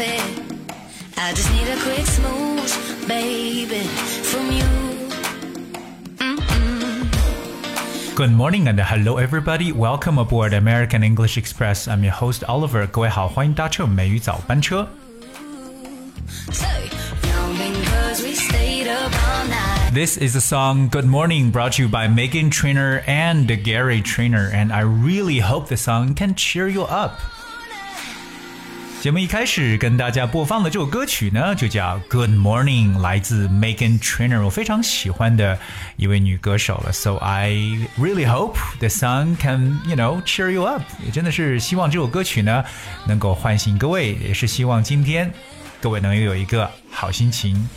it. I just need a quick smooch, baby, from you. Good morning and hello everybody. Welcome aboard American English Express. I'm your host Oliver. 各位好，欢迎搭乘美语早班车。 Say, counting 'cause we stayed up all night. This is a song Good Morning brought to you by Megan Trainer and Gary Trainer and I really hope the song can cheer you up. 节目一开始跟大家播放的这首歌曲呢，就叫《Good Morning》，来自 Megan Trainer，我非常喜欢的一位女歌手了。So I really hope the sun can, you know, cheer you up。也真的是希望这首歌曲呢能够唤醒各位，也是希望今天各位能有一个好心情。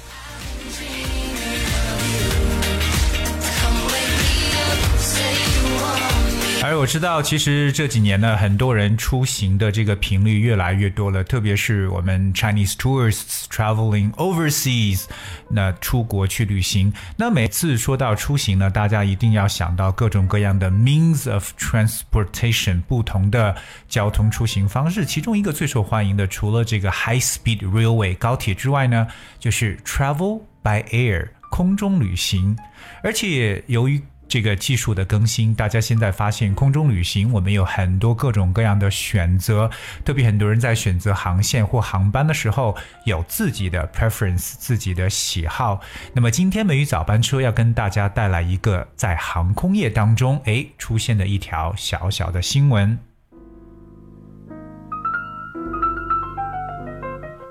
而我知道，其实这几年呢，很多人出行的这个频率越来越多了，特别是我们 Chinese tourists traveling overseas，那出国去旅行。那每次说到出行呢，大家一定要想到各种各样的 means of transportation，不同的交通出行方式。其中一个最受欢迎的，除了这个 high speed railway 高铁之外呢，就是 travel by air 空中旅行。而且由于这个技术的更新，大家现在发现空中旅行，我们有很多各种各样的选择。特别很多人在选择航线或航班的时候，有自己的 preference，自己的喜好。那么今天美语早班车要跟大家带来一个在航空业当中，诶出现的一条小小的新闻。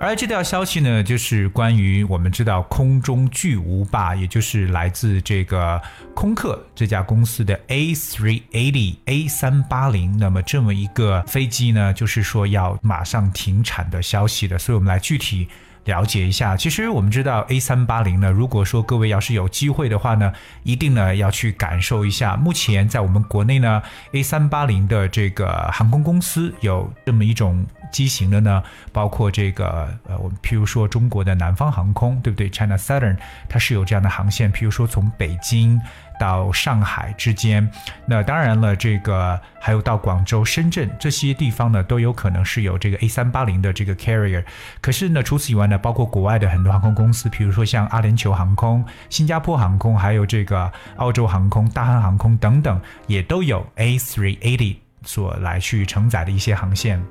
而这条消息呢，就是关于我们知道空中巨无霸，也就是来自这个空客这家公司的 A380 A380，，那么这么一个飞机呢，就是说要马上停产的消息的，所以我们来具体。了解一下，其实我们知道 A 三八零呢，如果说各位要是有机会的话呢，一定呢要去感受一下。目前在我们国内呢，A 三八零的这个航空公司有这么一种机型的呢，包括这个呃，我们譬如说中国的南方航空，对不对？China Southern 它是有这样的航线，譬如说从北京。到上海之间，那当然了，这个还有到广州、深圳这些地方呢，都有可能是有这个 A 三八零的这个 carrier。可是呢，除此以外呢，包括国外的很多航空公司，比如说像阿联酋航空、新加坡航空，还有这个澳洲航空、大韩航空等等，也都有 A three eight 所来去承载的一些航线。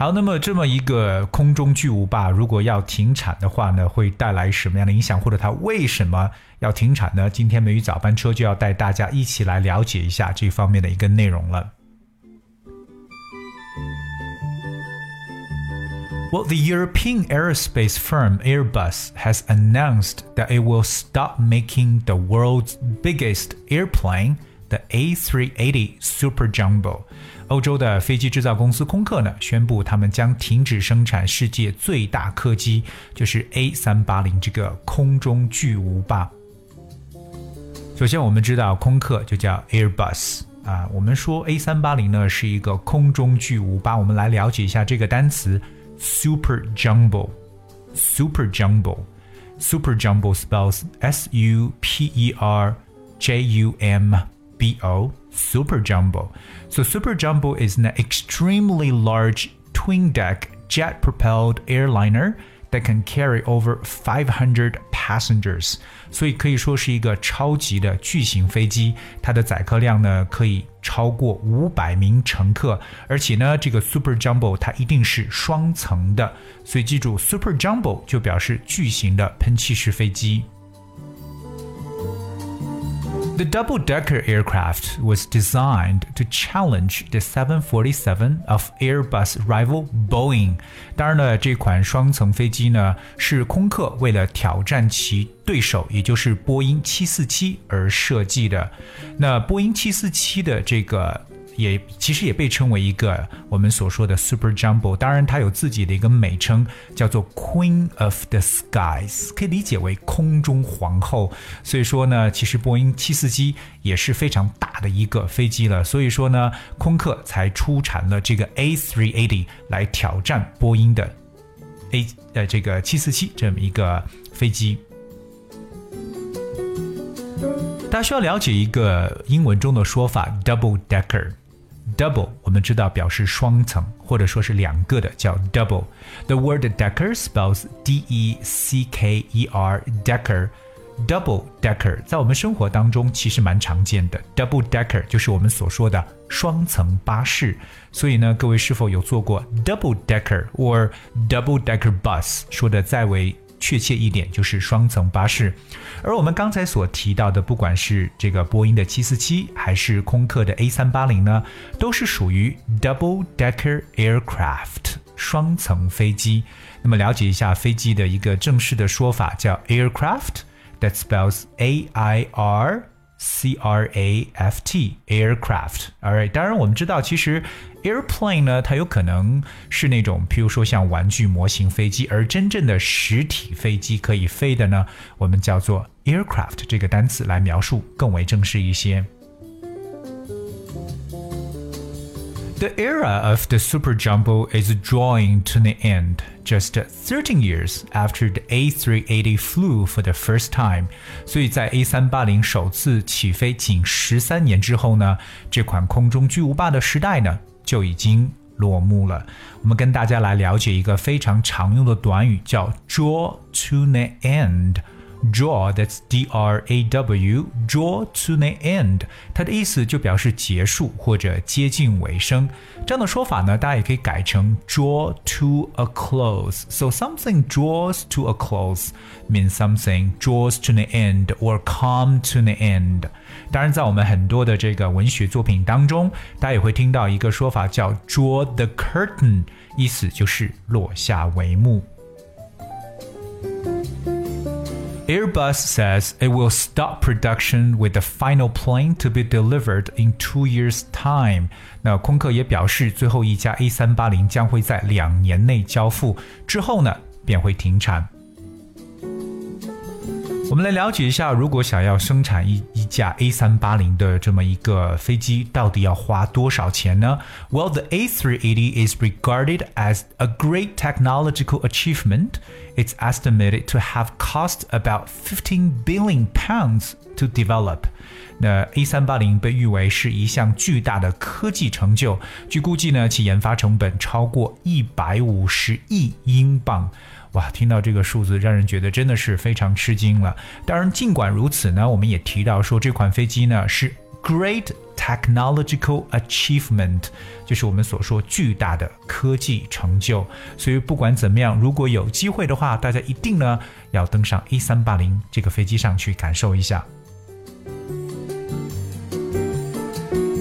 好，那么这么一个空中巨无霸，如果要停产的话呢，会带来什么样的影响，或者它为什么要停产呢？今天美语早班车就要带大家一起来了解一下这方面的一个内容了。Well, the European aerospace firm Airbus has announced that it will stop making the world's biggest airplane, the A380 Super Jumbo. 欧洲的飞机制造公司空客呢，宣布他们将停止生产世界最大客机，就是 A 三八零这个空中巨无霸。首先，我们知道空客就叫 Airbus 啊，我们说 A 三八零呢是一个空中巨无霸，我们来了解一下这个单词 Super Jumbo。Super Jumbo。Super Jumbo spells S U P E R J U M B O. Super Jumbo. So Super Jumbo is an extremely large twin-deck jet-propelled airliner that can carry over 500 passengers. 所以可以说是一个超级的巨型飞机，它的载客量呢可以超过五百名乘客，而且呢，这个 Super Jumbo 它一定是双层的，所以记住 Super Jumbo 就表示巨型的喷气式飞机。 The double decker aircraft was designed to challenge the 747 of Airbus rival Boeing。当然了，这款双层飞机呢是空客为了挑战其对手，也就是波音747而设计的。那波音747的这个 也其实也被称为一个我们所说的 Super Jumbo，当然它有自己的一个美称，叫做 Queen of the Skies，可以理解为空中皇后。所以说呢，其实波音747也是非常大的一个飞机了，所以说呢，空客才出产了这个 A380 来挑战波音的 A 呃这个747这么一个飞机。大家需要了解一个英文中的说法，double decker。double，我们知道表示双层或者说是两个的叫 double。The word decker spells D-E-C-K-E-R decker。Double decker 在我们生活当中其实蛮常见的，double decker 就是我们所说的双层巴士。所以呢，各位是否有坐过 double decker or double decker bus？说的再为 确切一点，就是双层巴士。而我们刚才所提到的，不管是这个波音的七四七还是空客的 A 三八零呢，都是属于 double decker aircraft 双层飞机。那么了解一下飞机的一个正式的说法，叫 aircraft。that spells A I R C R A F T aircraft。Alright，当然我们知道，其实 airplane 呢，它有可能是那种，譬如说像玩具模型飞机，而真正的实体飞机可以飞的呢，我们叫做 aircraft 这个单词来描述更为正式一些。The era of the Super Jumbo is drawing to the end, just 13 years after the A380 flew for the first time. 所以在 A380 首次起飞仅十三年之后呢，这款空中巨无霸的时代呢就已经落幕了。我们跟大家来了解一个非常常用的短语，叫 draw to the end。 draw that's D R A W draw to the end，它的意思就表示结束或者接近尾声。这样的说法呢，大家也可以改成 draw to a close。So something draws to a close means something draws to the end or come to the end。当然，在我们很多的这个文学作品当中，大家也会听到一个说法叫 draw the curtain，意思就是落下帷幕。 Airbus says it will stop production with the final plane to be delivered in two years' time。那空客也表示，最后一架 A380 将会在两年内交付，之后呢便会停产。 我们来了解一下，如果想要生产一一架 A380 的这么一个飞机，到底要花多少钱呢？Well, the A380 is regarded as a great technological achievement. It's estimated to have cost about 15 billion pounds to develop. 那 A380 被誉为是一项巨大的科技成就，据估计呢，其研发成本超过一百五十亿英镑。 哇，听到这个数字，让人觉得真的是非常吃惊了。当然，尽管如此呢，我们也提到说这款飞机呢是 great technological achievement，就是我们所说巨大的科技成就。所以不管怎么样，如果有机会的话，大家一定呢要登上 A 三八零这个飞机上去感受一下。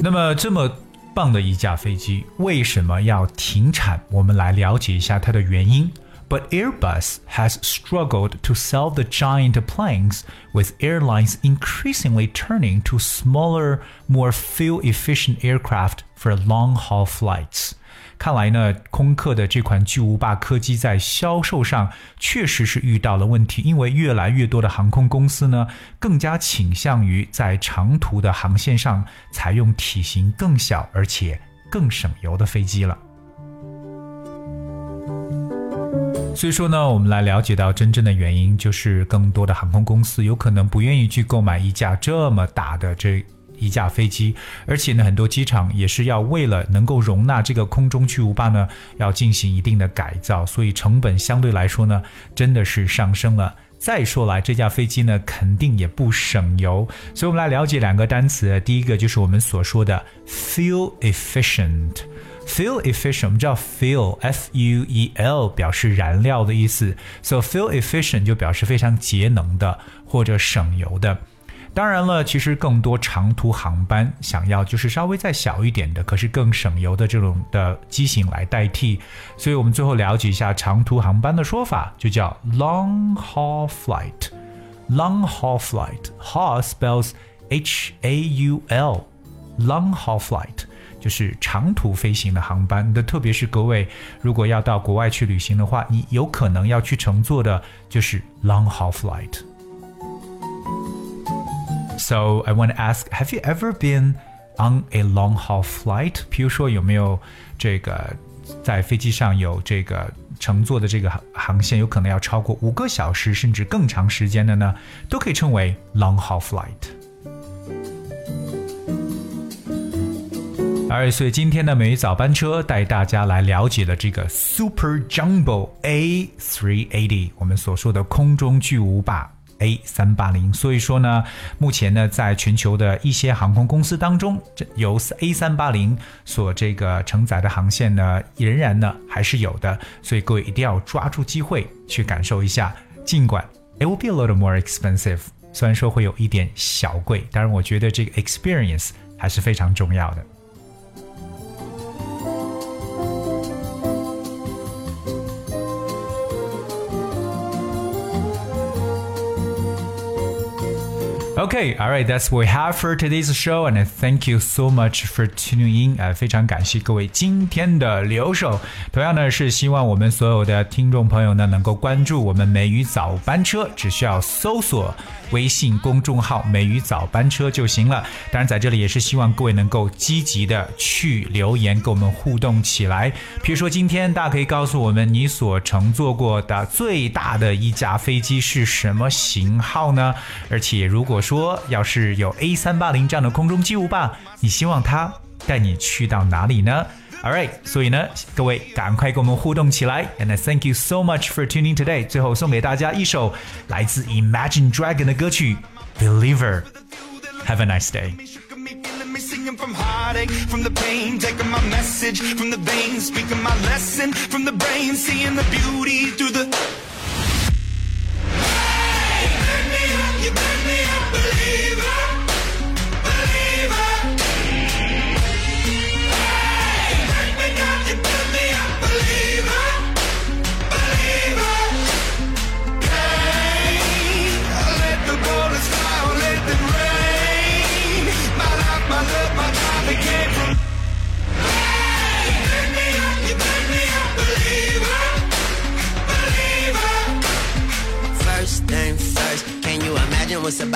那么这么棒的一架飞机，为什么要停产？我们来了解一下它的原因。but Airbus has struggled to sell the giant planes, with airlines increasingly turning to smaller, more fuel efficient aircraft for long haul flights. 看来呢，空客的这款巨无霸客机在销售上确实是遇到了问题，因为越来越多的航空公司呢，更加倾向于在长途的航线上采用体型更小而且更省油的飞机了。 所以说呢，我们来了解到真正的原因，就是更多的航空公司有可能不愿意去购买一架这么大的这一架飞机，而且呢，很多机场也是要为了能够容纳这个空中巨无霸呢，要进行一定的改造，所以成本相对来说呢，真的是上升了。再说来，这架飞机呢，肯定也不省油，所以我们来了解两个单词，第一个就是我们所说的 fuel efficient。Fuel efficient，我们知道 fuel f u e l 表示燃料的意思，so fuel efficient 就表示非常节能的或者省油的。当然了，其实更多长途航班想要就是稍微再小一点的，可是更省油的这种的机型来代替。所以我们最后了解一下长途航班的说法，就叫 long haul flight。long haul flight，haul spells h a u l，long haul flight。 就是长途飞行的航班，的特别是各位如果要到国外去旅行的话，你有可能要去乘坐的就是 long haul flight。So I want to ask, have you ever been on a long haul flight？比如说有没有这个在飞机上有这个乘坐的这个航线有可能要超过五个小时甚至更长时间的呢？都可以称为 long haul flight。而所以今天的美语早班车带大家来了解了这个 Super Jumbo A380，我们所说的空中巨无霸。A 三八零，所以说呢，目前呢，在全球的一些航空公司当中，这由 A 三八零所这个承载的航线呢，仍然呢还是有的，所以各位一定要抓住机会去感受一下。尽管 it will be a little more expensive，虽然说会有一点小贵，但是我觉得这个 experience 还是非常重要的。Okay, all right, that's what we have for today's show, and thank you so much for tuning in. 呃，非常感谢各位今天的留守。同样呢，是希望我们所有的听众朋友呢，能够关注我们美语早班车，只需要搜索微信公众号“美语早班车”就行了。当然，在这里也是希望各位能够积极的去留言，跟我们互动起来。比如说，今天大家可以告诉我们，你所乘坐过的最大的一架飞机是什么型号呢？而且，如果说说，要是有 A 三八零这样的空中巨无霸，你希望它带你去到哪里呢？All right，所以呢，各位赶快跟我们互动起来。And thank you so much for tuning today。最后送给大家一首来自 Imagine Dragon 的歌曲《Believer》。Have a nice day.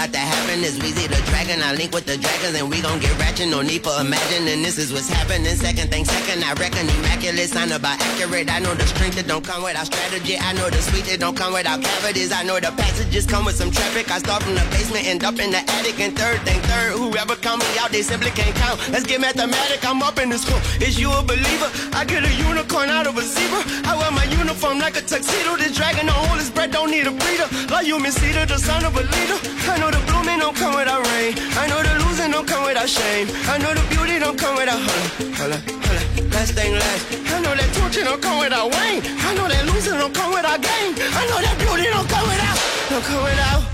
About to happen is Weezy the dragon. I link with the dragons and we gon' get ratchet. No need for imagining this is what's happening. Second thing, second, I reckon immaculate. Sign about accurate. I know the strength that don't come without strategy. I know the sweet that don't come without cavities. I know the passages come with some traffic. I start from the basement, end up in the attic. And third thing, third, whoever count me out, they simply can't count. Let's get mathematic. I'm up in this school. Is you a believer? I get a unicorn out of a zebra. I wear my uniform like a tuxedo. This dragon don't hold his breath, don't need a breather. Like you, Miss Cedar, the son of a leader. I know the blooming don't come without rain. I know the losing don't come without shame. I know the beauty don't come without holla, holla, holla. Last thing last. I know that torture don't come without Wayne. I know that losing don't come without gain. I know that beauty don't come without, don't come without.